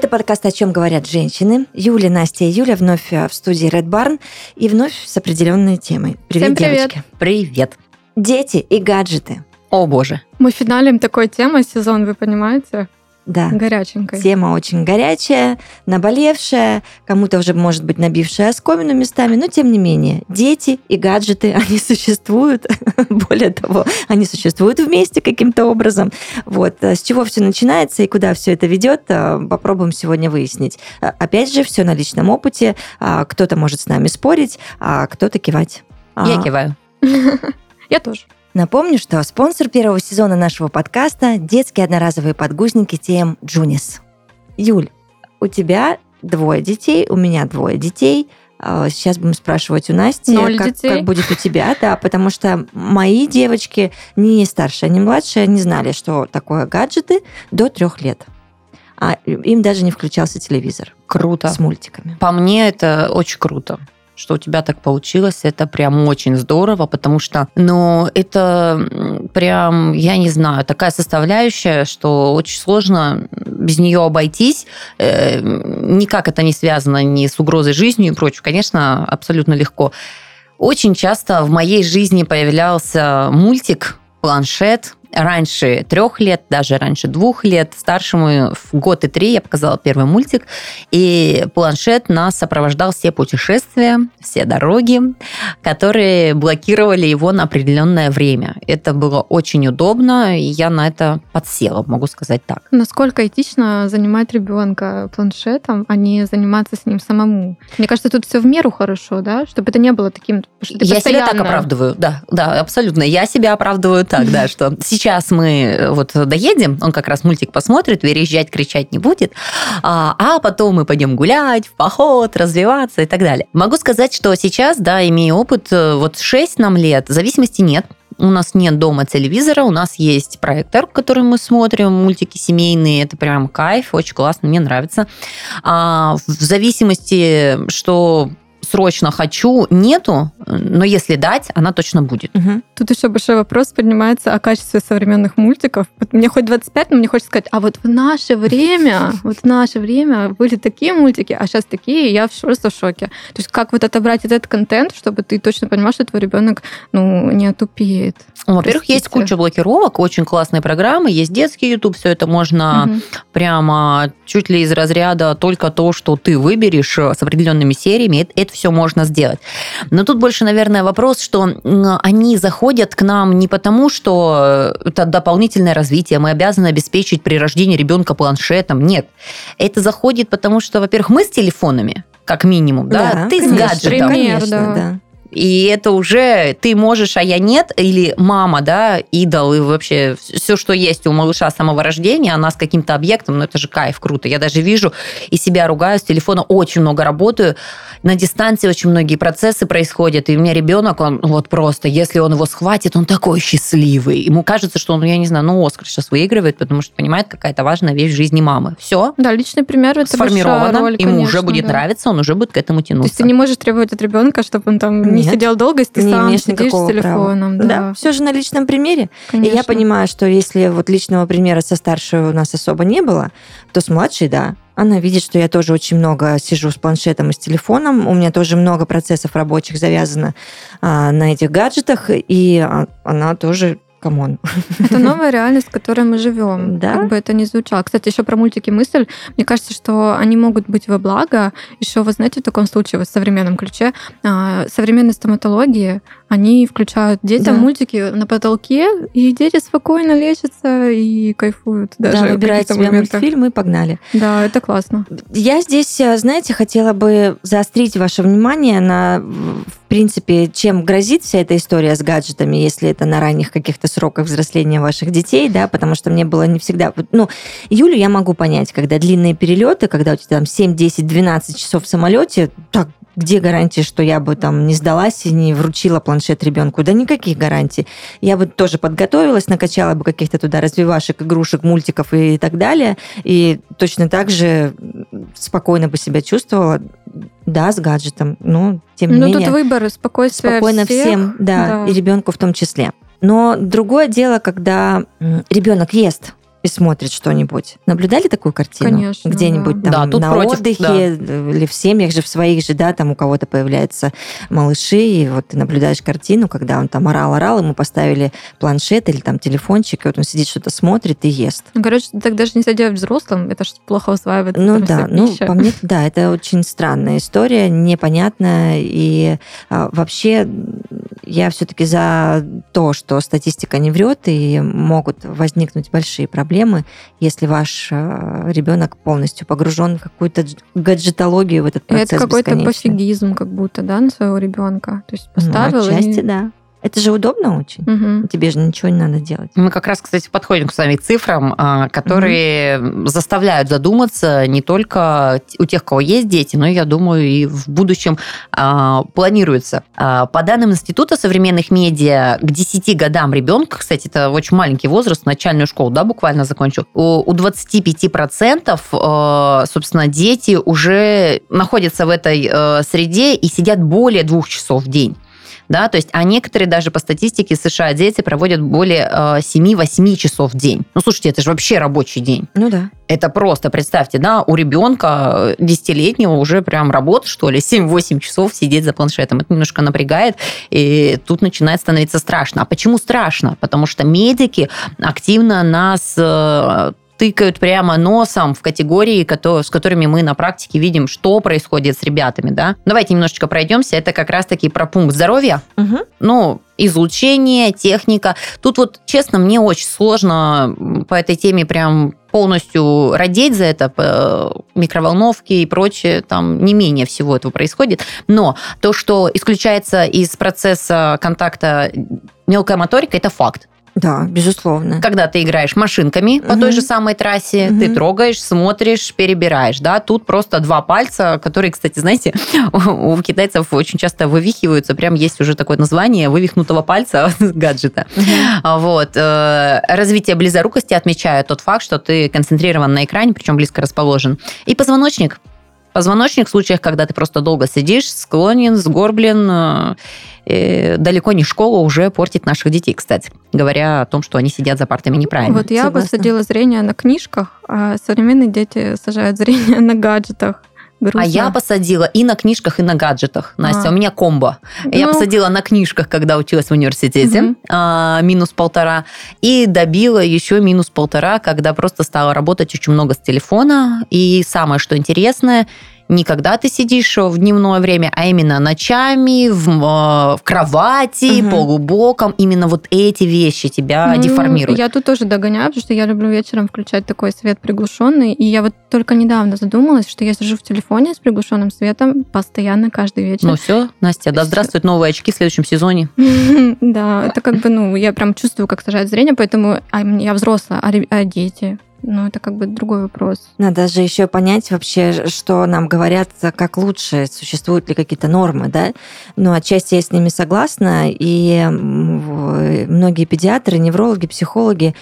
Это подкаст «О чем говорят женщины». Юля, Настя и Юля вновь э, в студии Red Barn и вновь с определенной темой. Привет, Всем привет. девочки. Привет. Дети и гаджеты. О боже. Мы финалим такой темой сезон, вы понимаете? Да. Горяченькой. Тема очень горячая, наболевшая, кому-то уже, может быть, набившая оскомину местами, но тем не менее, дети и гаджеты, они существуют. Более того, они существуют вместе каким-то образом. Вот. а С чего все начинается и куда все это ведет, а, попробуем сегодня выяснить. А, Опять же, все на личном опыте. А, Кто-то может с нами спорить, а кто-то кивать. Я А, киваю. Я тоже. Напомню, что спонсор первого сезона нашего подкаста – детские одноразовые подгузники TM Junis. Юль, у тебя двое детей, у меня двое детей. А, Сейчас будем спрашивать у Насти, Ноль как, детей. как будет у тебя, да, потому что мои девочки, ни старшая, ни младшая, не знали, что такое гаджеты до трех лет. А им даже не включался телевизор Круто. с мультиками. По мне это очень круто что у тебя так получилось, это прям очень здорово, потому что, ну, это прям, я не знаю, такая составляющая, что очень сложно без нее обойтись. Э, Никак это не связано ни с угрозой жизни и прочее. Конечно, абсолютно легко. Очень часто в моей жизни появлялся мультик, планшет, раньше трех лет, даже раньше двух лет, старшему в год и три я показала первый мультик, и планшет нас сопровождал все путешествия, все дороги, которые блокировали его на определенное время. Это было очень удобно, и я на это подсела, могу сказать так. Насколько этично занимать ребенка планшетом, а не заниматься с ним самому? Мне кажется, тут все в меру хорошо, да? Чтобы это не было таким... что Я себя так постоянно- оправдываю, да, да, абсолютно. Я себя оправдываю так, да, что сейчас мы э, вот доедем, он как раз мультик посмотрит, переезжать, кричать не будет, а, а потом мы пойдем гулять, в поход, развиваться и так далее. Могу сказать, что сейчас, да, имея опыт, э, вот 6 нам лет, зависимости нет. У нас нет дома телевизора, у нас есть проектор, который мы смотрим, мультики семейные, это прям кайф, очень классно, мне нравится. А в зависимости, что срочно хочу, нету, но если дать, она точно будет. Мгм. Тут еще большой вопрос поднимается о качестве современных мультиков. Вот Мне хоть 25, но мне хочется сказать, а вот в наше время, вот в наше время были такие мультики, а сейчас такие, и я в- просто в шоке. То есть как вот отобрать этот контент, чтобы ты точно понимал, что твой ребенок ну, не отупеет. Ну, Во-первых, есть куча блокировок, очень классные программы, есть детский YouTube, все это можно Мгм. прямо чуть ли из разряда только то, что ты выберешь э, с определенными сериями, это, все можно сделать. Но тут больше, наверное, вопрос, что они заходят к нам не потому, что э, это дополнительное развитие, мы обязаны обеспечить при рождении ребенка планшетом. Нет. Это заходит потому, что, во-первых, мы с телефонами, как минимум, да, ты с конечно, гаджетом. Пример, конечно, да. да. И это уже ты можешь, а я нет, или мама, да, идол, и вообще все, что есть у малыша с самого рождения, она с каким-то объектом, ну это же кайф, круто. Я даже вижу и себя ругаю с телефона, очень много работаю, на дистанции очень многие процессы происходят, и у меня ребенок, он вот просто, если он его схватит, он такой счастливый. Ему кажется, что он, я не знаю, ну Оскар сейчас выигрывает, потому что понимает, какая-то важная вещь в жизни мамы. Все, Да, личный пример это сформировано, роль, ему уже конечно, будет да. нравиться, он уже будет к этому То тянуться. есть ты не можешь требовать от ребенка, чтобы он там не Нет, сидел долго, если ты не сам сидишь с телефоном. права. Да, все же на личном примере. И я конечно. понимаю, что если вот личного примера со старшей у нас особо не было, то с младшей, да. Она видит, что я тоже очень много сижу с планшетом и с телефоном. У меня тоже много процессов рабочих завязано а, на этих гаджетах, и а, она тоже, come on. Это новая реальность, в которой мы живем. Да. Как бы это ни звучало. Кстати, еще про мультики мысль. Мне кажется, что они могут быть во благо. Еще, вы знаете, в таком случае, в современном ключе, а, современные стоматологии, они включают детям Да. мультики на потолке, и дети спокойно лечатся и кайфуют даже да, в выбирает каких-то себе моментах. мультфильм и погнали. Да, это классно. Я здесь, э, знаете, хотела бы заострить ваше внимание на, принципе, чем грозит вся эта история с гаджетами, если это на ранних каких-то сроках взросления ваших детей, да, потому что мне было не всегда... Ну, Юлю я могу понять, когда длинные перелеты, когда у тебя там 7, 10, 12 часов в самолете, так, где гарантия, что я бы там не сдалась и не вручила планшет ребенку? Да никаких гарантий. Я бы тоже подготовилась, накачала бы каких-то туда развивашек, игрушек, мультиков и так далее. И точно так же спокойно бы себя чувствовала, да, с гаджетом, но тем не Ну, менее тут выбор, спокойствие спокойно всех. всем, да, да. и ребенку в том числе. Но другое дело, когда ребенок ест, и смотрит что-нибудь. Наблюдали такую картину? Конечно, Где-нибудь да. там Да, тут на против, отдыхе да. или в семьях же, в своих же, да, там у кого-то появляются малыши, и вот ты наблюдаешь картину, когда он там орал-орал, ему поставили планшет или там телефончик, и вот он сидит, что-то смотрит и ест. Ну, короче, так даже нельзя делать взрослым, это же плохо усваивает. Ну да, ну пища. по мне, да, это очень странная история, непонятная, и а, вообще я все-таки за то, что статистика не врет, и могут возникнуть большие проблемы, если ваш а, ребенок полностью погружен в какую-то дж- гаджетологию в этот И процесс это какой-то пофигизм, как будто, да, на своего ребенка. То есть Ну, поставил и- отчасти, да. Это же удобно очень. Мгм. Тебе же ничего не надо делать. Мы как раз, кстати, подходим к с вами к цифрам, а, которые заставляют задуматься не только у тех, у кого есть дети, но, я думаю, и в будущем а, планируется. А, По данным Института современных медиа, к 10 годам ребенка, кстати, это очень маленький возраст, начальную школу, да, буквально закончил, у у 25% э, собственно, дети уже находятся в этой э, среде и сидят более двух часов в день да, то есть, а некоторые даже по статистике США дети проводят более э, 7-8 часов в день. Ну, слушайте, это же вообще рабочий день. Ну да. Это просто, представьте, да, у ребенка 10-летнего уже прям работа, что ли, 7-8 часов сидеть за планшетом. Это немножко напрягает, и тут начинает становиться страшно. А почему страшно? Потому что медики активно нас э, тыкают прямо носом в категории, с которыми мы на практике видим, что происходит с ребятами, да. Давайте немножечко пройдемся. Это как раз-таки про пункт здоровья, Мгм. ну, излучение, техника. Тут вот, честно, мне очень сложно по этой теме прям полностью родить за это, микроволновки и прочее, там не менее всего этого происходит. Но то, что исключается из процесса контакта мелкая моторика, это факт. Да, безусловно. Когда ты играешь машинками по той же самой трассе, ты Мгм. трогаешь, смотришь, перебираешь, да, тут просто два пальца, которые, кстати, знаете, у китайцев очень часто вывихиваются, прям есть уже такое название вывихнутого пальца гаджета. А Вот. э, Развитие близорукости отмечает тот факт, что ты концентрирован на экране, причем близко расположен. И позвоночник. Позвоночник в случаях, когда ты просто долго сидишь, склонен, сгорблен. Э, Далеко не школа уже портит наших детей, кстати, говоря о том, что они сидят за партами неправильно. Вот я Согласна. посадила зрение на книжках, а современные дети сажают зрение на гаджетах. Грустно. А я посадила и на книжках, и на гаджетах. Настя, А. у меня комбо. Я Ну, посадила на книжках, когда училась в университете, а, минус полтора, и добила еще минус полтора, когда просто стала работать очень много с телефона. И самое, что интересное, не когда ты сидишь в дневное время, а именно ночами, в, э, в кровати, Мгм. полубоком. Именно вот эти вещи тебя Ну, деформируют. Я тут тоже догоняю, потому что я люблю вечером включать такой свет приглушенный. И я вот только недавно задумалась, что я сижу в телефоне с приглушенным светом постоянно каждый вечер. Ну все, Настя, да здравствуют новые очки в следующем сезоне. Да, это как бы, ну, я прям чувствую, как сажает зрение, поэтому а, я взрослая, а а дети? Ну, это как бы другой вопрос. Надо же еще понять вообще, что нам говорят, как лучше, существуют ли какие-то нормы, да? Но отчасти я с ними согласна, и многие педиатры, неврологи, психологи,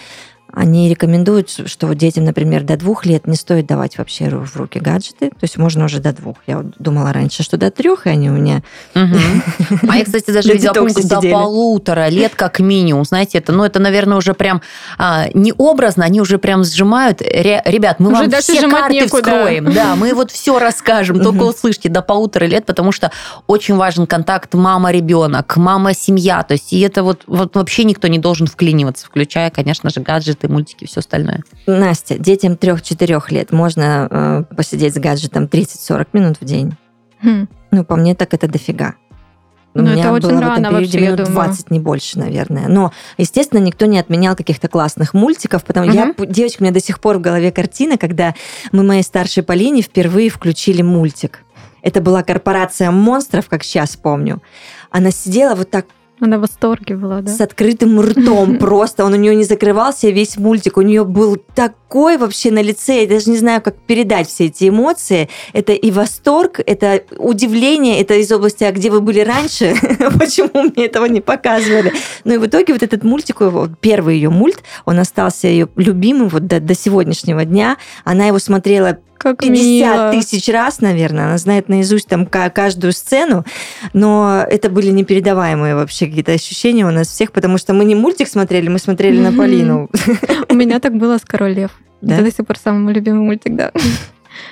они рекомендуют, что детям, например, до двух лет не стоит давать вообще в руки гаджеты. То есть можно уже до двух. Я думала раньше, что до трех, и они у меня... А я, кстати, даже видела пункт до полутора лет как минимум. Знаете, это, ну, это, наверное, уже прям а, не образно, они уже прям сжимают. Ре- ребят, мы вам все карты вскроем. Да, мы вот все расскажем, только услышьте до полутора лет, потому что очень важен контакт мама-ребенок, мама-семья. То есть и это вот вообще никто не должен вклиниваться, включая, конечно же, гаджеты, мультики, все остальное. Настя, детям трех-четырех лет можно э, посидеть с гаджетом 30-40 минут в день? Хм. Ну, по мне, так это дофига. У Ну, это меня очень было в рано этом периоде вообще, я минут думаю. 20, не больше, наверное. Но, естественно, никто не отменял каких-то классных мультиков. Потому я, Мгм. девочка, у меня до сих пор в голове картина, когда мы моей старшей Полине впервые включили мультик. Это была корпорация монстров, как сейчас помню. Она сидела вот так Она в восторге была, да? с открытым ртом просто. Он у нее не закрывался весь мультик. У нее был такой вообще на лице. Я даже не знаю, как передать все эти эмоции. Это и восторг, это удивление, это из области, а где вы были раньше? Почему мне этого не показывали? Ну и в итоге вот этот мультик, первый ее мульт, он остался ее любимым вот до, до сегодняшнего дня. Она его смотрела Как 50 мило. тысяч раз, наверное. Она знает наизусть там ка- каждую сцену, но это были непередаваемые вообще какие-то ощущения у нас всех, потому что мы не мультик смотрели, мы смотрели на Мгм. Полину. У меня так было с Король Лев. Да? Это до сих пор самый мой любимый мультик, да.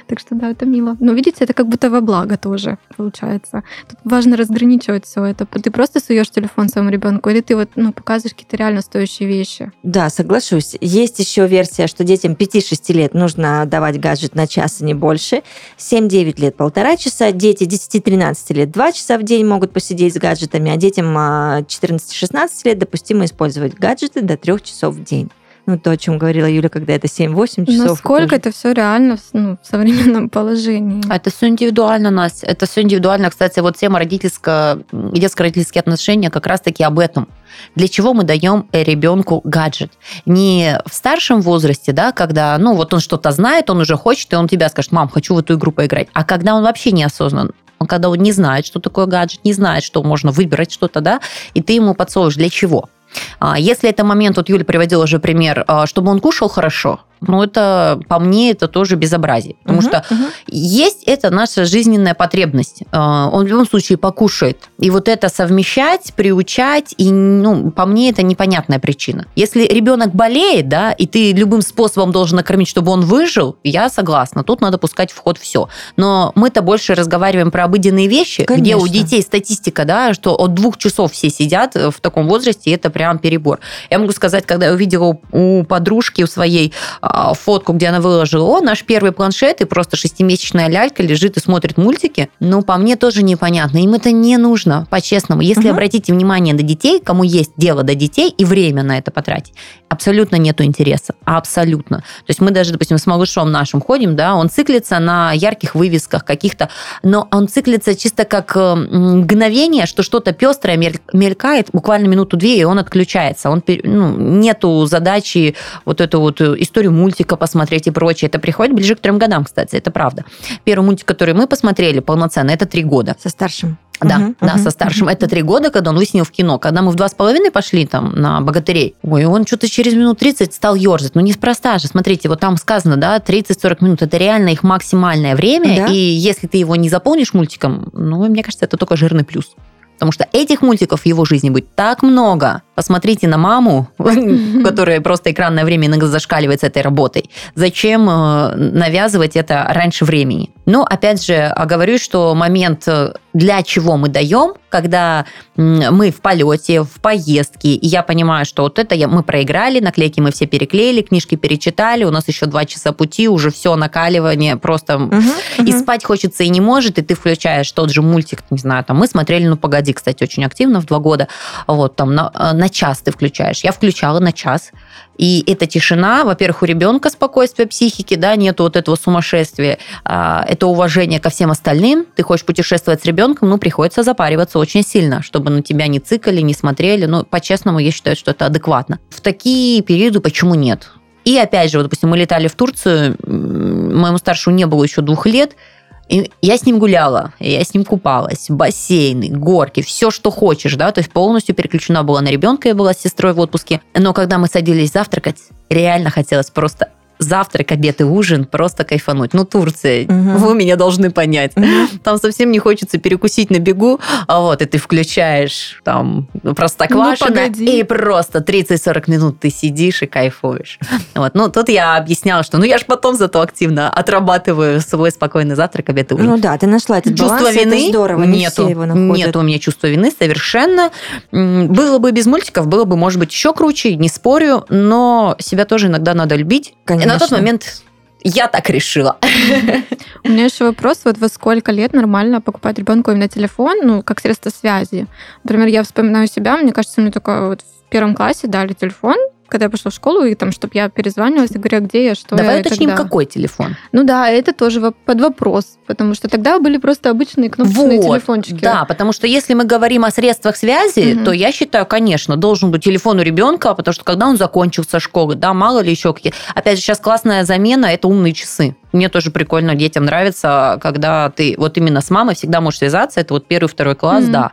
Так что да, это мило. Но видите, это как будто во благо тоже получается. Тут важно разграничивать все это. Ты просто суешь телефон своему ребенку, или ты вот ну, показываешь какие-то реально стоящие вещи. Да, соглашусь. Есть еще версия, что детям 5-6 лет нужно давать гаджет на час и не больше. 7-9 лет полтора часа. Дети 10-13 лет 2 часа в день могут посидеть с гаджетами, а детям а, 14-16 лет допустимо использовать гаджеты до 3 часов в день. Ну, то, о чем говорила Юля, когда это 7-8 часов. Насколько тоже- это все реально в, ну, в современном положении? А Это все индивидуально, Настя. Это все индивидуально. Кстати, вот тема родительско и детско-родительские отношения как раз-таки об этом. Для чего мы даем ребенку гаджет? Не в старшем возрасте, да, когда, ну, вот он что-то знает, он уже хочет, и он тебя скажет, мам, хочу в эту игру поиграть. А когда он вообще неосознан, он когда он не знает, что такое гаджет, не знает, что можно выбирать что-то, да, и ты ему подсовываешь для чего? А, Если это момент, вот Юля приводила уже пример, а, чтобы он кушал хорошо, ну, это, по мне, это тоже безобразие. Потому Мгм, что мгм. есть это наша жизненная потребность. Э, Он в любом случае покушает. И вот это совмещать, приучать, и, ну, по мне, это непонятная причина. Если ребенок болеет, да, и ты любым способом должен накормить, чтобы он выжил, я согласна. Тут надо пускать в ход все. Но мы-то больше разговариваем про обыденные вещи, где у Конечно. детей статистика, да, что от двух часов все сидят э, в таком возрасте, и это прям перебор. Я могу сказать, когда я увидела у подружки, у своей а, фотку, где она выложила, о, наш первый планшет, и просто шестимесячная лялька лежит и смотрит мультики, ну, по мне тоже непонятно. Им это не нужно, по-честному. Если Мгм. обратите внимание на детей, кому есть дело до детей, и время на это потратить, абсолютно нету интереса. Абсолютно. То есть мы даже, допустим, с малышом нашим ходим, да, он циклится на ярких вывесках каких-то, но он циклится чисто как э, мгновение, что что-то пестрое мель- мелькает, буквально минуту-две, и он отключается. Он, ну, нету задачи вот эту вот э, историю мультика посмотреть и прочее. Это приходит ближе к трем годам, кстати, это правда. Первый мультик, который мы посмотрели полноценно, это три года. Со старшим. Да, Мгм, да, мгм, со старшим. Это три года, когда он выяснил в кино. Когда мы в два с половиной пошли там на богатырей, ой, он что-то через минут 30 стал ерзать. Ну, неспроста же. Смотрите, вот там сказано, да, 30-40 минут. Это реально их максимальное время. Да. И если ты его не заполнишь мультиком, ну, мне кажется, это только жирный плюс. Потому что этих мультиков в его жизни будет так много. Посмотрите на маму, которая просто экранное время иногда зашкаливает с этой работой. Зачем э, навязывать это раньше времени? Но, опять же, оговорюсь, что момент, э, для чего мы даем, когда мы в полете, в поездке, и я понимаю, что вот это мы проиграли, наклейки мы все переклеили, книжки перечитали, у нас еще два часа пути, уже все накаливание просто и спать хочется и не может, и ты включаешь тот же мультик, не знаю, там мы смотрели, ну погоди, кстати, очень активно в два года, вот там на, э, на час ты включаешь. Я включала на час, и эта тишина, во-первых, у ребенка спокойствие психики, да, нету вот этого сумасшествия, а, это уважение ко всем остальным. Ты хочешь путешествовать с ребенком, ну приходится запариваться очень сильно, чтобы на тебя не цикали, не смотрели. Ну, по-честному, я считаю, что это адекватно. В такие периоды почему нет? И опять же, вот, допустим, мы летали в Турцию, моему старшему не было еще двух лет, и я с ним гуляла, я с ним купалась, бассейны, горки, все, что хочешь, да, то есть полностью переключена была на ребенка, я была с сестрой в отпуске. Но когда мы садились завтракать, реально хотелось просто завтрак, обед и ужин, просто кайфануть. Ну, Турция, Мгм. вы меня должны понять. Мгм. Там совсем не хочется перекусить на бегу, а вот, и ты включаешь там простоквашино, Ну, погоди. и просто 30-40 минут ты сидишь и кайфуешь. Вот. Ну, тут я объясняла, что ну я же потом зато активно отрабатываю свой спокойный завтрак, обед и ужин. Ну да, ты нашла этот Чувство баланс, вины это здорово, не нету. все его находят. Нет у меня чувства вины совершенно. Было бы без мультиков, было бы, может быть, еще круче, не спорю, но себя тоже иногда надо любить. На тот момент я так решила. У меня еще вопрос, вот во сколько лет нормально покупать ребенку именно телефон, ну, как средство связи? Например, я вспоминаю себя, мне кажется, мне только вот в первом классе дали телефон, когда я пошла в школу, и там, чтобы я перезванивалась и говорила, где я, что Давай я. уточним, тогда. какой телефон. Ну да, это тоже под вопрос, потому что тогда были просто обычные кнопочные Вот, телефончики. Да, потому что если мы говорим о средствах связи, Мгм. то я считаю, конечно, должен быть телефон у ребенка, потому что когда он закончился школы, да, мало ли еще какие. Опять же, сейчас классная замена это умные часы. Мне тоже прикольно, детям нравится, когда ты вот именно с мамой всегда можешь связаться. Это вот первый, второй класс, mm-hmm. да.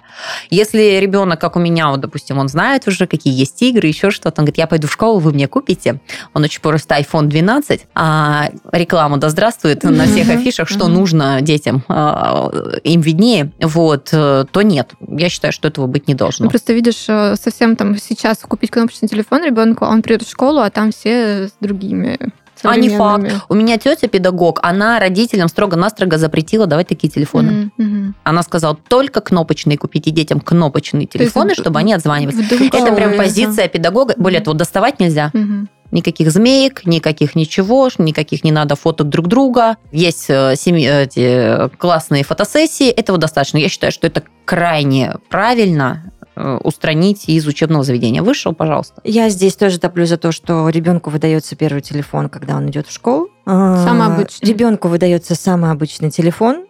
Если ребенок, как у меня, вот, допустим, он знает уже, какие есть игры, еще что-то, он говорит, я пойду в школу, вы мне купите. Он очень просто iPhone 12, а рекламу да здравствует на всех афишах, что нужно детям, а, им виднее, вот, э, то нет. Я считаю, что этого быть не должно. Ну, просто видишь, э, совсем там сейчас купить кнопочный телефон ребенку, он придет в школу, а там все с другими а не факт. У меня тетя педагог, она родителям строго-настрого запретила давать такие телефоны. Mm-hmm. Она сказала, только кнопочные купите детям кнопочные телефоны, есть, чтобы они отзванивались. Это прям позиция педагога. Более того, доставать нельзя. Mm-hmm. Никаких змеек, никаких ничего, никаких не надо фоток друг друга. Есть э, семьи, эти классные фотосессии, этого достаточно. Я считаю, что это крайне правильно Э, устранить из учебного заведения. Вышел, пожалуйста. Я здесь тоже топлю за то, что ребенку выдается первый телефон, когда он идет в школу. Самый обычный. Ребенку выдается самый обычный телефон.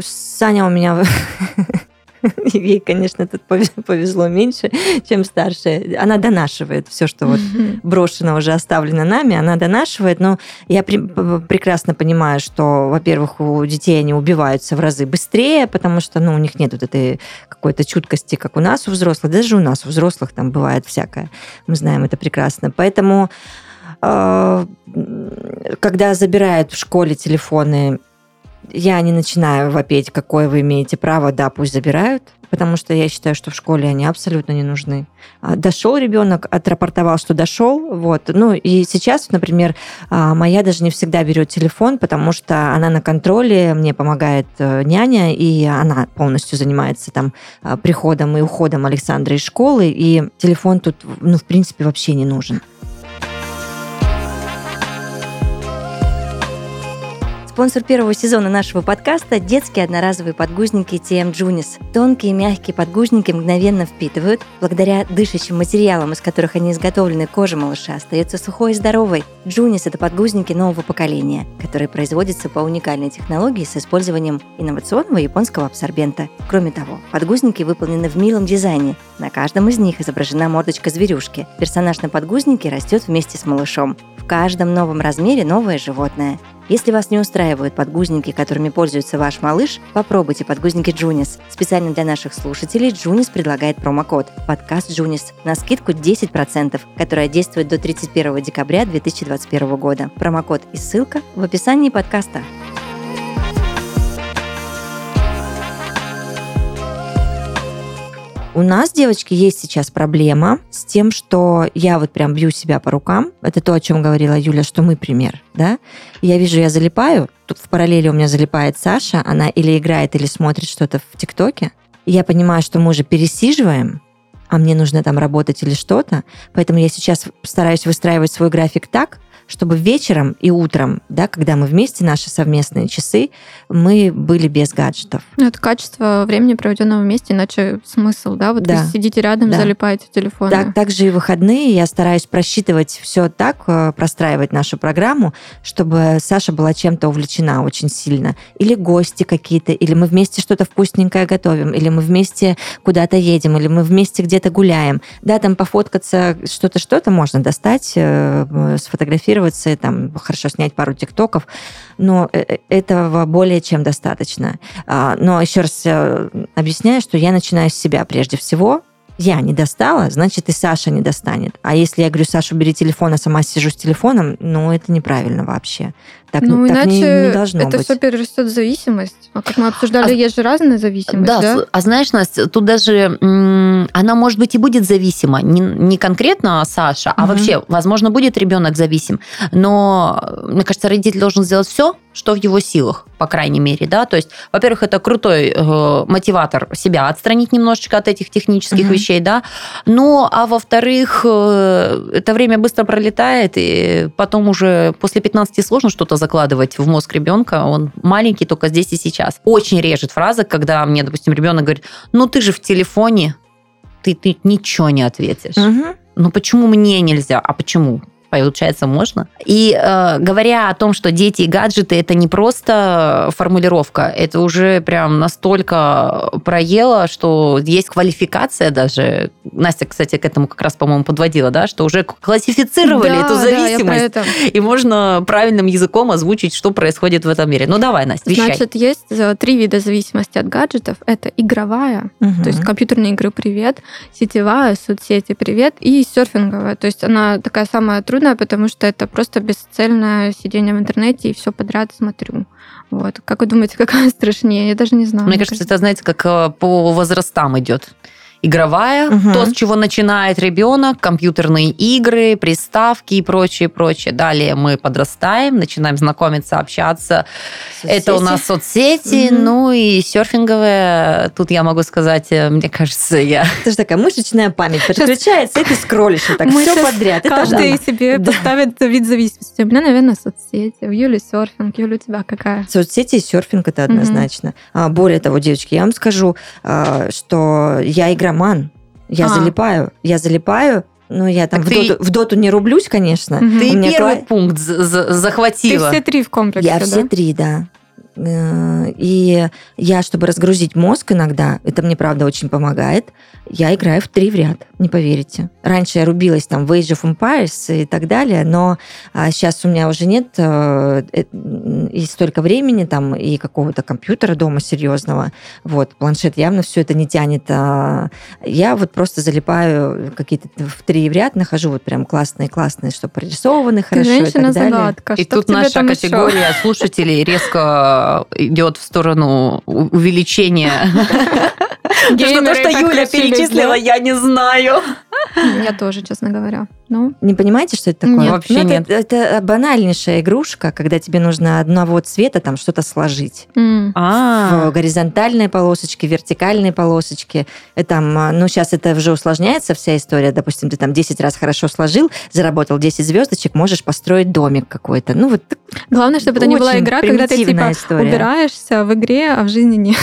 Саня у меня Ей, конечно, тут повезло меньше, чем старшая. Она донашивает все, что вот брошено уже оставлено нами, она донашивает, но я прекрасно понимаю, что, во-первых, у детей они убиваются в разы быстрее, потому что ну, у них нет вот этой какой-то чуткости, как у нас, у взрослых. Даже у нас, у взрослых, там бывает всякое. Мы знаем это прекрасно. Поэтому э, когда забирают в школе телефоны я не начинаю вопеть, какое вы имеете право, да, пусть забирают, потому что я считаю, что в школе они абсолютно не нужны. А, дошел ребенок, отрапортовал, что дошел, вот. Ну и сейчас, например, а, моя даже не всегда берет телефон, потому что она на контроле, мне помогает э, няня, и она полностью занимается там а, приходом и уходом Александра из школы, и телефон тут, ну, в принципе, вообще не нужен. Спонсор первого сезона нашего подкаста – детские одноразовые подгузники TM Junis. Тонкие мягкие подгузники мгновенно впитывают. Благодаря дышащим материалам, из которых они изготовлены, кожа малыша остается сухой и здоровой. Junis – это подгузники нового поколения, которые производятся по уникальной технологии с использованием инновационного японского абсорбента. Кроме того, подгузники выполнены в милом дизайне. На каждом из них изображена мордочка зверюшки. Персонаж на подгузнике растет вместе с малышом. В каждом новом размере новое животное. Если вас не устраивают подгузники, которыми пользуется ваш малыш, попробуйте подгузники Joonies. Специально для наших слушателей Joonies предлагает промокод «Подкаст Joonies» на скидку 10%, которая действует до 31 декабря 2021 года. Промокод и ссылка в описании подкаста. У нас, девочки, есть сейчас проблема с тем, что я вот прям бью себя по рукам. Это то, о чем говорила Юля, что мы пример, да? Я вижу, я залипаю. Тут в параллели у меня залипает Саша. Она или играет, или смотрит что-то в ТикТоке. Я понимаю, что мы уже пересиживаем, а мне нужно там работать или что-то. Поэтому я сейчас стараюсь выстраивать свой график так, чтобы вечером и утром, да, когда мы вместе, наши совместные часы, мы были без гаджетов. Ну, это качество времени, проведенного вместе, иначе смысл, да? Вот да. вы сидите рядом, да. залипаете в телефон. Так, также и выходные я стараюсь просчитывать все так, э, простраивать нашу программу, чтобы Саша была чем-то увлечена очень сильно. Или гости какие-то, или мы вместе что-то вкусненькое готовим, или мы вместе куда-то едем, или мы вместе где-то гуляем. Да, там пофоткаться что-то, что-то можно достать, э, сфотографировать сфотографироваться, там, хорошо снять пару тиктоков, но э, э, этого более чем достаточно. А, но еще раз э, объясняю, что я начинаю с себя прежде всего, я не достала, значит, и Саша не достанет. А если я говорю, Саша, бери телефон, а сама сижу с телефоном, ну, это неправильно вообще. Так, ну, так иначе не, не должно это быть. все перерастет в зависимость. А как мы обсуждали, а, есть же разная зависимость, да? да? А знаешь, Настя, тут даже она, может быть, и будет зависима. Не, не конкретно Саша, а угу. вообще, возможно, будет ребенок зависим. Но, мне кажется, родитель должен сделать все, что в его силах, по крайней мере, да. То есть, во-первых, это крутой э, мотиватор себя отстранить немножечко от этих технических угу. вещей, да. Ну, а во-вторых, э, это время быстро пролетает, и потом уже после 15 сложно что-то закладывать в мозг ребенка. Он маленький только здесь и сейчас. Очень режет фраза, когда мне, допустим, ребенок говорит, ну ты же в телефоне, ты, ты ничего не ответишь. Угу. Ну почему мне нельзя? А почему? Получается, можно. И э, говоря о том, что дети и гаджеты это не просто формулировка, это уже прям настолько проело, что есть квалификация даже. Настя, кстати, к этому как раз, по-моему, подводила, да, что уже классифицировали Да, эту да, я про зависимость. это. и можно правильным языком озвучить, что происходит в этом мире. Ну давай, Настя, вещай. Значит, есть э, три вида зависимости от гаджетов. Это игровая, Мгм. то есть компьютерные игры привет, сетевая, соцсети привет и серфинговая. То есть она такая самая трудная, потому что это просто бесцельное сидение в интернете и все подряд смотрю. Вот. Как вы думаете, какая страшнее? Я даже не знаю. Мне кажется, это, знаете, как э, по возрастам идет. Игровая, Мгм. то, с чего начинает ребенок, компьютерные игры, приставки и прочее, прочее. Далее мы подрастаем, начинаем знакомиться, общаться. Это у Соцсети. нас соцсети, Мгм. ну и серфинговые. Тут я могу сказать, э, мне кажется, я... Это же такая мышечная память подключается, и ты скроллишь вот так Мы все подряд. Это Каждый да. себе Да. поставит вид зависимости. У меня, наверное, соцсети. У Юли серфинг. Юля, у тебя какая? Соцсети и серфинг это однозначно. А, более того, девочки, я вам скажу, а, что я игроман. Я А. залипаю. Я залипаю. Ну, я там Так в, ты- доту, в доту не рублюсь, конечно. Мгм. Ты У меня первый кла- пункт за- за- Ты захватила. все три в комплексе, Я да? все три, да. Э, И я, чтобы разгрузить мозг иногда, это мне, правда, очень помогает, я играю в три в ряд, не поверите. Раньше я рубилась там в Age of Empires и так далее, но а, сейчас у меня уже нет э, э, и столько времени там, и какого-то компьютера дома серьезного. Вот, планшет явно все это не тянет. а я вот просто залипаю какие-то в три в ряд, нахожу вот прям классные-классные, что прорисованы Ты хорошо и так далее. женщина-загадка. И тут наша категория слушателей резко идет в сторону увеличения. Что Геймеры то, что Юля перечислила, я не знаю. Я тоже, честно говоря. Ну, Не понимаете, что это такое? Нет. Вообще Ну, это- нет. Это, банальнейшая игрушка, когда тебе нужно одного цвета там что-то сложить. м. В горизонтальной полосочке, вертикальной полосочке. И там, а, ну, сейчас это уже усложняется вся история. Допустим, ты там 10 раз хорошо сложил, заработал 10 звездочек, можешь построить домик какой-то. Ну, вот Главное, чтобы это не была игра, когда ты типа история. убираешься в игре, а в жизни нет.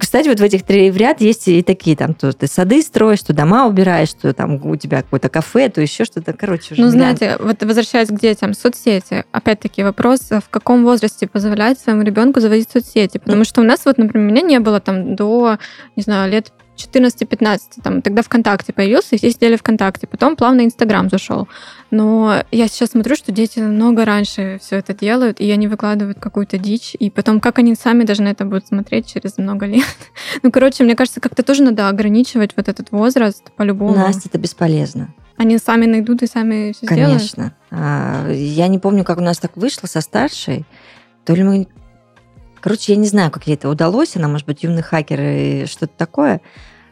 Кстати, вот в этих три в ряд есть и такие, там, то ты сады строишь, то дома убираешь, то там у тебя какое-то кафе, то еще что-то. Короче, Ну, знаете, вот возвращаясь к детям, соцсети. Опять-таки вопрос, в каком возрасте позволять своему ребенку заводить соцсети? Потому что у нас вот, например, меня не было там до, не знаю, лет 14-15, там, тогда ВКонтакте появился, и все сидели ВКонтакте. Потом плавно Инстаграм зашел. Но я сейчас смотрю, что дети намного раньше все это делают, и они выкладывают какую-то дичь, и потом как они сами даже на это будут смотреть через много лет. Ну, короче, мне кажется, как-то тоже надо ограничивать вот этот возраст по-любому. Настя, это бесполезно. Они сами найдут и сами все сделают. Конечно. А, Я не помню, как у нас так вышло со старшей. То ли мы... Короче, я не знаю, как ей это удалось. Она, может быть, юный хакер и что-то такое.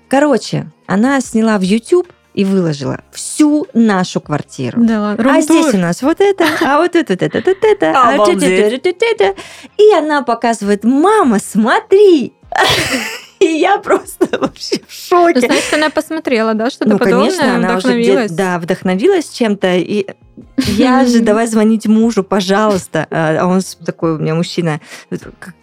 Короче, она сняла в YouTube и выложила всю нашу квартиру. Да. А здесь у нас вот это, а вот это, вот это, вот это, а вот это, Обалдеть. вот это, вот это. И она показывает, мама, смотри. И я просто вообще в Ну, шоке. значит, она посмотрела, да, что-то Ну, подобное, конечно, она уже вдохновилась. да, вдохновилась чем-то. И я же давай звонить мужу, пожалуйста. А он такой у меня мужчина,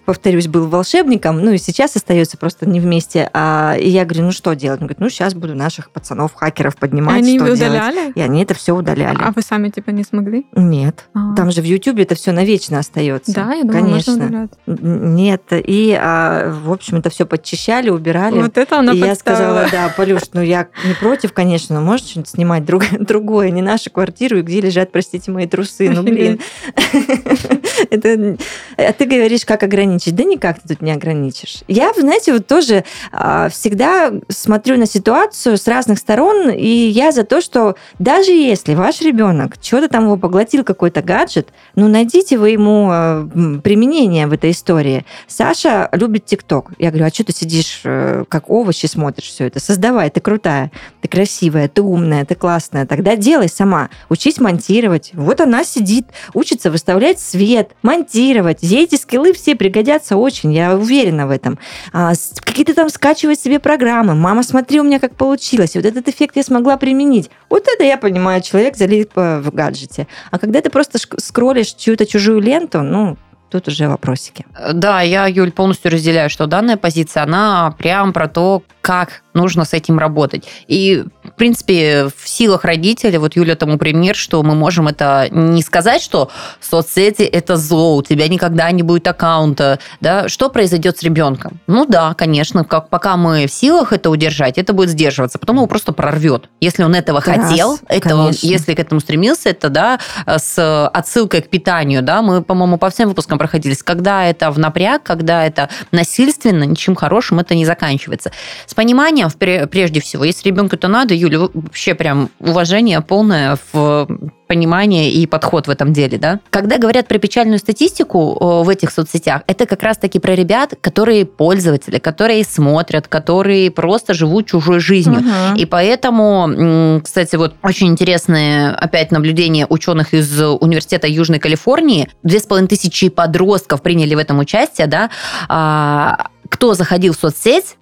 повторюсь, был волшебником, ну и сейчас остается просто не вместе. А, и я говорю, ну что делать? Он говорит, ну сейчас буду наших пацанов, хакеров поднимать, Они что делать. удаляли? И они это все удаляли. А вы сами типа не смогли? Нет. А. Там же в Ютубе это все навечно остается. Да, я думала, Конечно. можно удалять. Нет. И, а, в общем, это все подчищали, убирали. Вот это она и я подставила. сказала, да, Полюш, ну я не против, конечно, но можешь что-нибудь снимать друг- другое, не нашу квартиру, и где лежат, простите, мои трусы. Ну, блин. Это, а ты говоришь, как ограничить. Да никак ты тут не ограничишь. Я, знаете, вот тоже а, всегда смотрю на ситуацию с разных сторон, и я за то, что даже если ваш ребенок что-то там его поглотил, какой-то гаджет, ну, найдите вы ему а, применение в этой истории. Саша любит ТикТок. Я говорю, а что ты сидишь, э, как овощи смотришь все это? Создавай, ты крутая, ты красивая, ты умная, ты классная. Тогда делай сама. Учись монтировать. Вот она сидит, учится выставлять свет, монтировать. Ей эти скиллы все пригодятся очень, я уверена в этом. А, Какие-то там скачивать себе программы. Мама, смотри, у меня как получилось. Вот этот эффект я смогла применить. Вот это я понимаю, человек залип э, в гаджете. А когда ты просто скроллишь чью-то чужую ленту, ну, тут уже вопросики. Да, я, Юль, полностью разделяю, что данная позиция, она прям про то, как нужно с этим работать. И, в принципе, в силах родителей, вот Юля тому пример, что мы можем это не сказать, что соцсети – это зло, у тебя никогда не будет аккаунта, да, что произойдет с ребенком? Ну да, конечно, как пока мы в силах это удержать, это будет сдерживаться, потом его просто прорвет. Если он этого Раз, хотел, это он, если к этому стремился, это, да, с отсылкой к питанию, да, мы, по-моему, по всем выпускам проходились, когда это в напряг, когда это насильственно, ничем хорошим это не заканчивается. С пониманием, прежде всего, если ребенку это надо, Юля, вообще прям уважение полное в понимание и подход в этом деле, да. Когда говорят про печальную статистику в этих соцсетях, это как раз-таки про ребят, которые пользователи, которые смотрят, которые просто живут чужой жизнью. Угу. И поэтому, кстати, вот очень интересное опять наблюдение ученых из Университета Южной Калифорнии. Две с половиной тысячи подростков приняли в этом участие, да. А, кто заходил в соцсеть,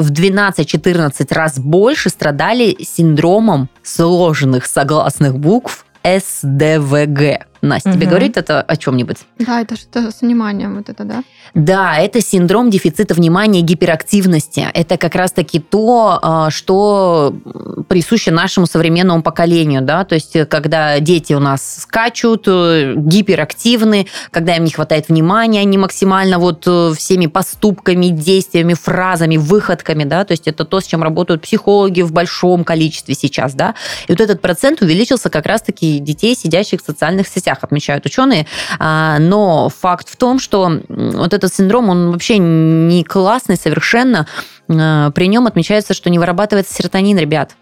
в 12-14 раз больше страдали синдромом сложных согласных букв СДВГ. Настя, угу. тебе говорит это о чем-нибудь? Да, это что с вниманием вот это, да? Да, это синдром дефицита внимания и гиперактивности. Это как раз-таки то, а, что присуще нашему современному поколению, да, то есть когда дети у нас скачут, э, гиперактивны, когда им не хватает внимания, они максимально вот э, всеми поступками, действиями, фразами, выходками, да, то есть это то, с чем работают психологи в большом количестве сейчас, да, и вот этот процент увеличился как раз-таки детей, сидящих в социальных сетях новостях отмечают ученые. А, но факт в том, что вот этот синдром, он вообще не классный совершенно. А, при нем отмечается, что не вырабатывается серотонин, ребят.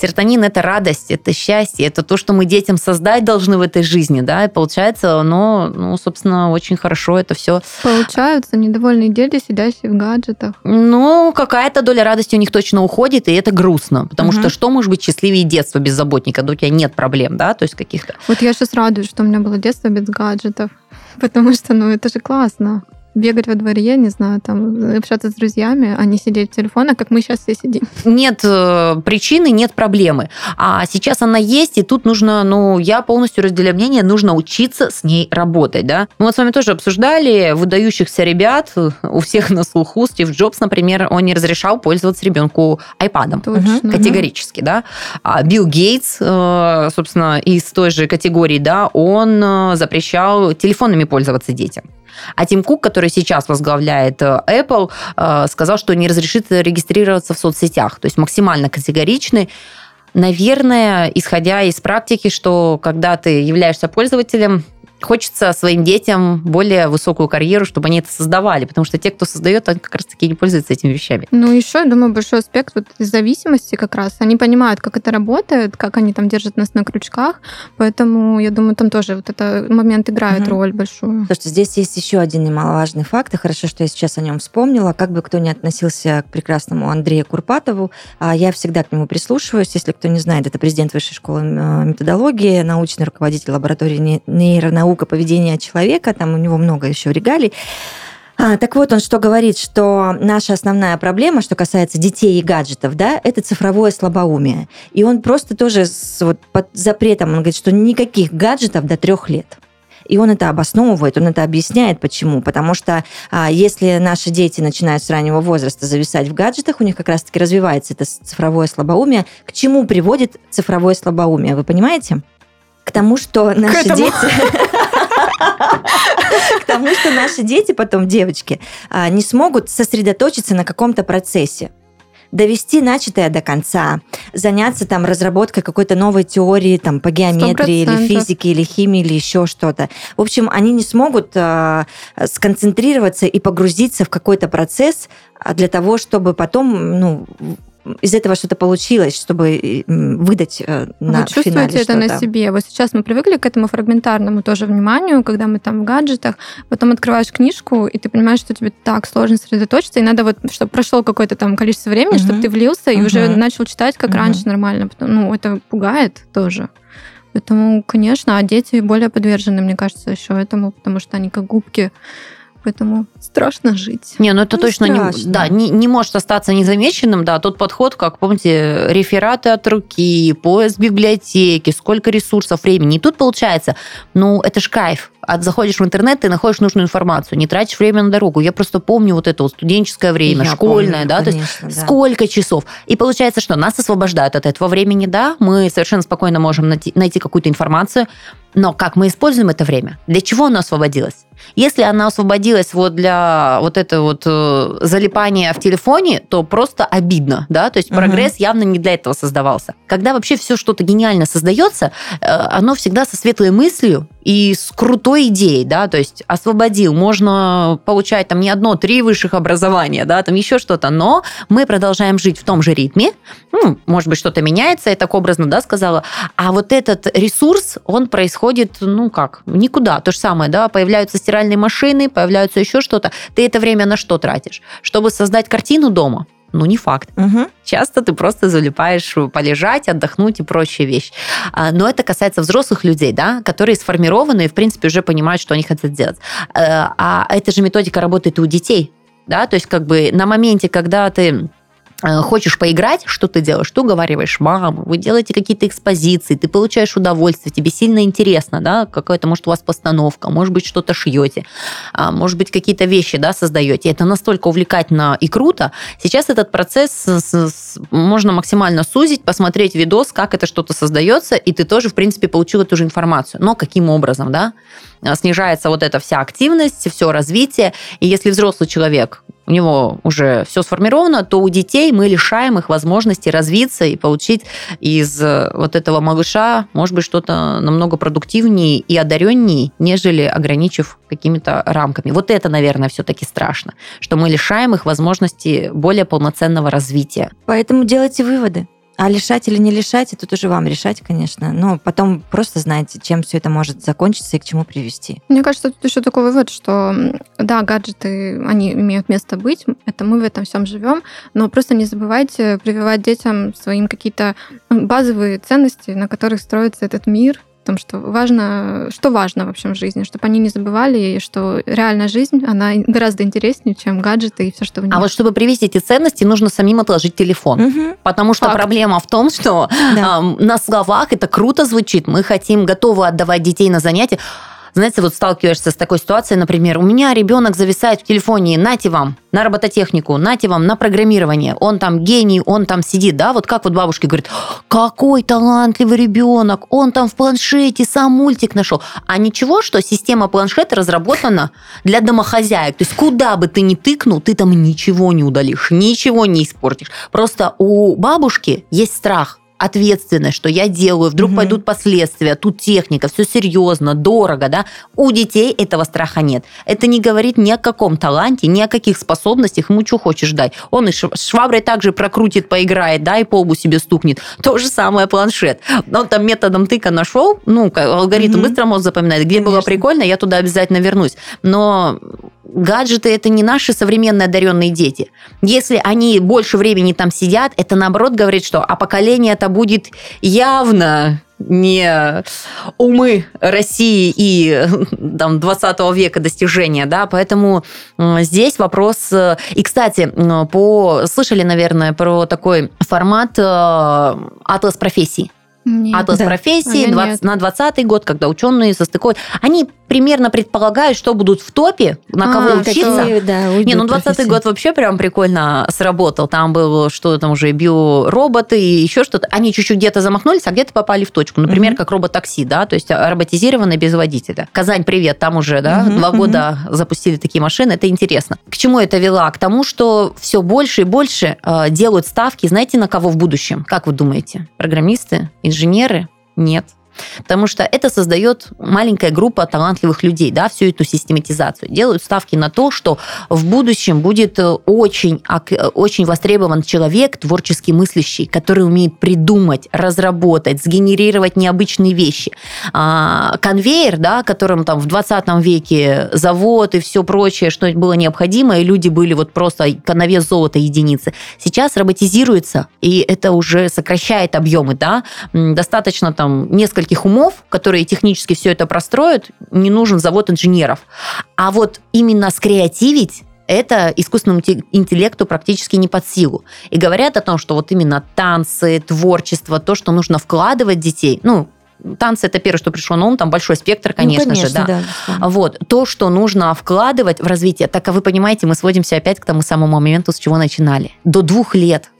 Серотонин – это радость, это счастье, это то, что мы детям создать должны в этой жизни, да, и получается, оно, ну, собственно, очень хорошо это все. Получаются недовольные дети, сидящие в гаджетах. Ну, какая-то доля радости у них точно уходит, и это грустно, потому угу. что что может быть счастливее детства без заботника, когда у тебя нет проблем, да, то есть каких-то. Вот я сейчас радуюсь, что у меня было детство без гаджетов, потому что, ну, это же классно бегать во дворе, не знаю, там, общаться с друзьями, а не сидеть в телефонах, как мы сейчас все сидим. Нет э, причины, нет проблемы. А сейчас она есть, и тут нужно, ну, я полностью разделяю мнение, нужно учиться с ней работать, да. Мы вот с вами тоже обсуждали выдающихся ребят, у всех на слуху, Стив Джобс, например, он не разрешал пользоваться ребенку айпадом. Точно. Категорически, да. А Билл Гейтс, э, собственно, из той же категории, да, он э, запрещал телефонами пользоваться детям. А Тим Кук, который сейчас возглавляет э, Apple, э, сказал, что не разрешит регистрироваться в соцсетях. То есть максимально категоричный. Наверное, исходя из практики, что когда ты являешься пользователем, хочется своим детям более высокую карьеру, чтобы они это создавали, потому что те, кто создает, они как раз-таки не пользуются этими вещами. Ну, еще, я думаю, большой аспект вот зависимости как раз. Они понимают, как это работает, как они там держат нас на крючках, поэтому, я думаю, там тоже вот этот момент играет угу. роль большую. Потому что здесь есть еще один немаловажный факт, и хорошо, что я сейчас о нем вспомнила. Как бы кто ни относился к прекрасному Андрею Курпатову, а, я всегда к нему прислушиваюсь. Если кто не знает, это президент Высшей школы методологии, научный руководитель лаборатории нейронаук наука поведения человека, там у него много еще регалий. А, так вот, он что говорит, что наша основная проблема, что касается детей и гаджетов, да, это цифровое слабоумие. И он просто тоже с, вот, под запретом, он говорит, что никаких гаджетов до трех лет. И он это обосновывает, он это объясняет, почему. Потому что а, если наши дети начинают с раннего возраста зависать в гаджетах, у них как раз-таки развивается это цифровое слабоумие. К чему приводит цифровое слабоумие, вы понимаете? К тому, что наши дети... К тому, что наши дети потом, девочки, а, не смогут сосредоточиться на каком-то процессе довести начатое до конца, заняться там разработкой какой-то новой теории там по геометрии 100%. или физике или химии или еще что-то. В общем, они не смогут э, сконцентрироваться и погрузиться в какой-то процесс а, для того, чтобы потом ну, из этого что-то получилось, чтобы выдать э, на Вы чувствуете это на себе? Вот сейчас мы привыкли к этому фрагментарному тоже вниманию, когда мы там в гаджетах, потом открываешь книжку, и ты понимаешь, что тебе так сложно сосредоточиться, и надо вот, чтобы прошло какое-то там количество времени, угу. чтобы ты влился и угу. уже начал читать, как угу. раньше нормально. Ну, это пугает тоже. Поэтому, конечно, а дети более подвержены, мне кажется, еще этому, потому что они как губки поэтому страшно жить. Не, ну это Ну, точно не, да, не, не может остаться незамеченным, да, тот подход, как, помните, рефераты от руки, поиск библиотеки, сколько ресурсов, времени. И тут получается, ну, это ж кайф. От, заходишь в интернет, ты находишь нужную информацию, не тратишь время на дорогу. Я просто помню вот это вот студенческое время, Я школьное, помню, да, то есть конечно, да. сколько часов. И получается, что нас освобождают от этого времени, да, мы совершенно спокойно можем найти, найти какую-то информацию, но как мы используем это время? Для чего оно освободилось? Если она освободилась вот для вот это вот э, залипания в телефоне, то просто обидно, да, то есть прогресс явно не для этого создавался. Когда вообще все что-то гениально создается, э, оно всегда со светлой мыслью и с крутой идеей, да, то есть освободил, можно получать там не одно, три высших образования, да, там еще что-то, но мы продолжаем жить в том же ритме, ну, может быть, что-то меняется, я так образно, да, сказала, а вот этот ресурс, он происходит, ну как, никуда. То же самое, да, появляются стиральные машины, появляются еще что-то. Ты это время на что тратишь? Чтобы создать картину дома? Ну, не факт. Мгм. Часто ты просто залипаешь полежать, отдохнуть и прочие вещи. А, Но это касается взрослых людей, да, которые сформированы и, в принципе, уже понимают, что они хотят делать. Э, А эта же методика работает и у детей. Да, то есть как бы на моменте, когда ты хочешь поиграть, что ты делаешь? Ты уговариваешь маму, вы делаете какие-то экспозиции, ты получаешь удовольствие, тебе сильно интересно, да, какая-то, может, у вас постановка, может быть, что-то шьете, а, может быть, какие-то вещи, да, создаете. Это настолько увлекательно и круто. Сейчас этот процесс можно максимально сузить, посмотреть видос, как это что-то создается, и ты тоже, в принципе, получил эту же информацию. Но каким образом, да? Снижается вот эта вся активность, все развитие. И если взрослый человек, у него уже все сформировано, то у детей мы лишаем их возможности развиться и получить из э, вот этого малыша, может быть, что-то намного продуктивнее и одареннее, нежели ограничив какими-то рамками. Вот это, наверное, все-таки страшно, что мы лишаем их возможности более полноценного развития. Поэтому делайте выводы. А лишать или не лишать, это тоже вам решать, конечно. Но потом просто знаете, чем все это может закончиться и к чему привести. Мне кажется, тут еще такой вывод, что да, гаджеты, они имеют место быть, это мы в этом всем живем, но просто не забывайте прививать детям своим какие-то базовые ценности, на которых строится этот мир, потому что важно, что важно в общем в жизни, чтобы они не забывали, что реальная жизнь, она гораздо интереснее, чем гаджеты и все, что в ней. А вот чтобы привести эти ценности, нужно самим отложить телефон. Мгм. Потому что Факт. проблема в том, что Да. ам, на словах это круто звучит, мы хотим, готовы отдавать детей на занятия. Знаете, вот сталкиваешься с такой ситуацией, например, у меня ребенок зависает в телефоне, нате вам на робототехнику, нате вам на программирование, он там гений, он там сидит, да, вот как вот бабушки говорят, какой талантливый ребенок, он там в планшете сам мультик нашел. А ничего, что система планшета разработана для домохозяек, то есть куда бы ты ни тыкнул, ты там ничего не удалишь, ничего не испортишь. Просто у бабушки есть страх, ответственность, что я делаю, вдруг Мгм. пойдут последствия, тут техника, все серьезно, дорого, да. У детей этого страха нет. Это не говорит ни о каком таланте, ни о каких способностях, ему что хочешь дать. Он и шв- шваброй также прокрутит, поиграет, да, и по лбу себе стукнет. То же самое планшет. Он там методом тыка нашел, ну, алгоритм Мгм. быстро мозг запоминает, где было Конечно. прикольно, я туда обязательно вернусь. Но гаджеты это не наши современные одаренные дети. Если они больше времени там сидят, это наоборот говорит, что а поколение это будет явно не умы России и там, 20 века достижения, да, поэтому здесь вопрос... э, И, кстати, по... слышали, наверное, про такой формат э, «Атлас профессий». Нет. Атлас Да. профессий А я 20 нет. на 20 год, когда ученые состыковывают. Они примерно предполагают, что будут в топе, на А, кого какие, учиться. Какие, да, Не, ну 20 профессии. год вообще прям прикольно сработал. Там было что там уже биороботы и еще что-то. Они чуть-чуть где-то замахнулись, а где-то попали в точку. Например, Мгм. как робот-такси, да, то есть роботизированное без водителя. Казань, привет, там уже, да, Мгм, два мгм. года запустили такие машины, это интересно. К чему это вела? К тому, что все больше и больше э, делают ставки, знаете, на кого в будущем? Как вы думаете? Программисты, инженеры? Нет. Потому что это создает маленькая группа талантливых людей, да, всю эту систематизацию. Делают ставки на то, что в будущем будет э, очень, э, очень востребован человек, творчески мыслящий, который умеет придумать, разработать, сгенерировать необычные вещи. А, конвейер, да, которым там в 20 веке завод и все прочее, что было необходимо, и люди были вот просто на вес золота единицы. Сейчас роботизируется, и это уже сокращает объемы, да, достаточно там несколько нескольких умов, которые технически все это простроят, не нужен завод инженеров. А вот именно скреативить это искусственному интеллекту практически не под силу. И говорят о том, что вот именно танцы, творчество, то, что нужно вкладывать детей, ну, танцы это первое, что пришло на ум, там большой спектр, конечно, ну, конечно же, да. да вот то, что нужно вкладывать в развитие, так как вы понимаете, мы сводимся опять к тому самому моменту, с чего начинали. До двух лет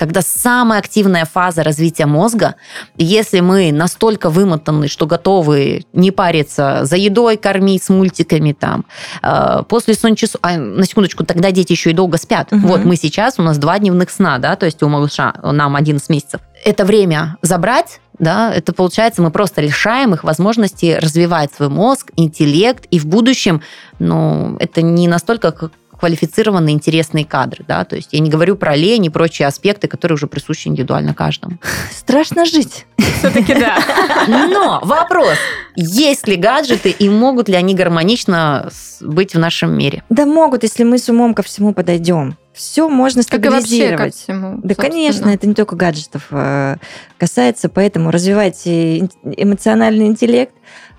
когда самая активная фаза развития мозга, если мы настолько вымотаны, что готовы не париться за едой, кормить с мультиками там, э, после сон часов, а, на секундочку, тогда дети еще и долго спят. Угу. Вот мы сейчас, у нас два дневных сна, да, то есть у малыша нам 11 месяцев. Это время забрать, да, это получается, мы просто лишаем их возможности развивать свой мозг, интеллект, и в будущем, ну, это не настолько квалифицированные, интересные кадры, да, то есть я не говорю про лень и прочие аспекты, которые уже присущи индивидуально каждому. Страшно жить. Все-таки да. Но вопрос, есть ли гаджеты и могут ли они гармонично быть в нашем мире? Да могут, если мы с умом ко всему подойдем. Все можно стабилизировать. Как и вообще ко всему, да, собственно. конечно, это не только гаджетов э, касается, поэтому развивайте эмоциональный интеллект,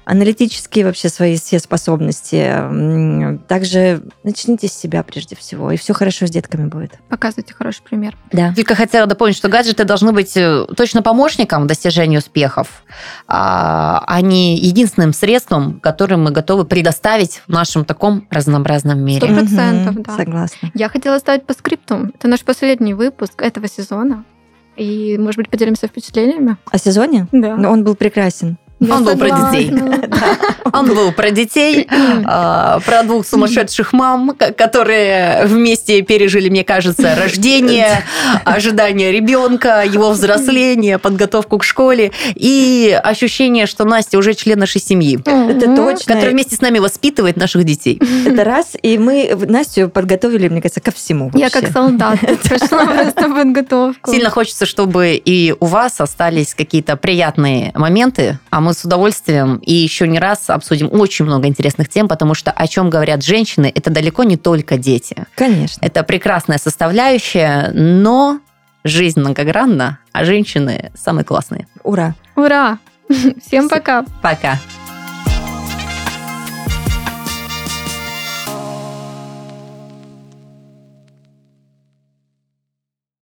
аналитические вообще свои все способности. Также начните с себя прежде всего, и все хорошо с детками будет. Показывайте хороший пример. Да. Вика хотела дополнить, что гаджеты должны быть э, точно помощником в достижении успехов, а не единственным средством, которым мы готовы предоставить в нашем таком разнообразном мире. Сто процентов, да. Согласна. Я хотела ставить по скрипту. Это наш последний выпуск этого сезона. И, может быть, поделимся впечатлениями? О сезоне? Да. Он был прекрасен. Я Он согласна. был про детей. Он был про детей, а, про двух сумасшедших мам, которые вместе пережили, мне кажется, рождение, ожидание ребенка, его взросление, подготовку к школе и ощущение, что Настя уже член нашей семьи. Это точно. Которая вместе с нами воспитывает наших детей. Это раз. И мы Настю подготовили, мне кажется, ко всему. Я как солдат прошла просто подготовку. Сильно хочется, чтобы и у вас остались какие-то приятные моменты, а мы с удовольствием и еще не раз обсудим очень много интересных тем, потому что о чем говорят женщины, это далеко не только дети. Конечно. Это прекрасная составляющая, но жизнь многогранна, а женщины самые классные. Ура! Ура! Всем пока! Пока!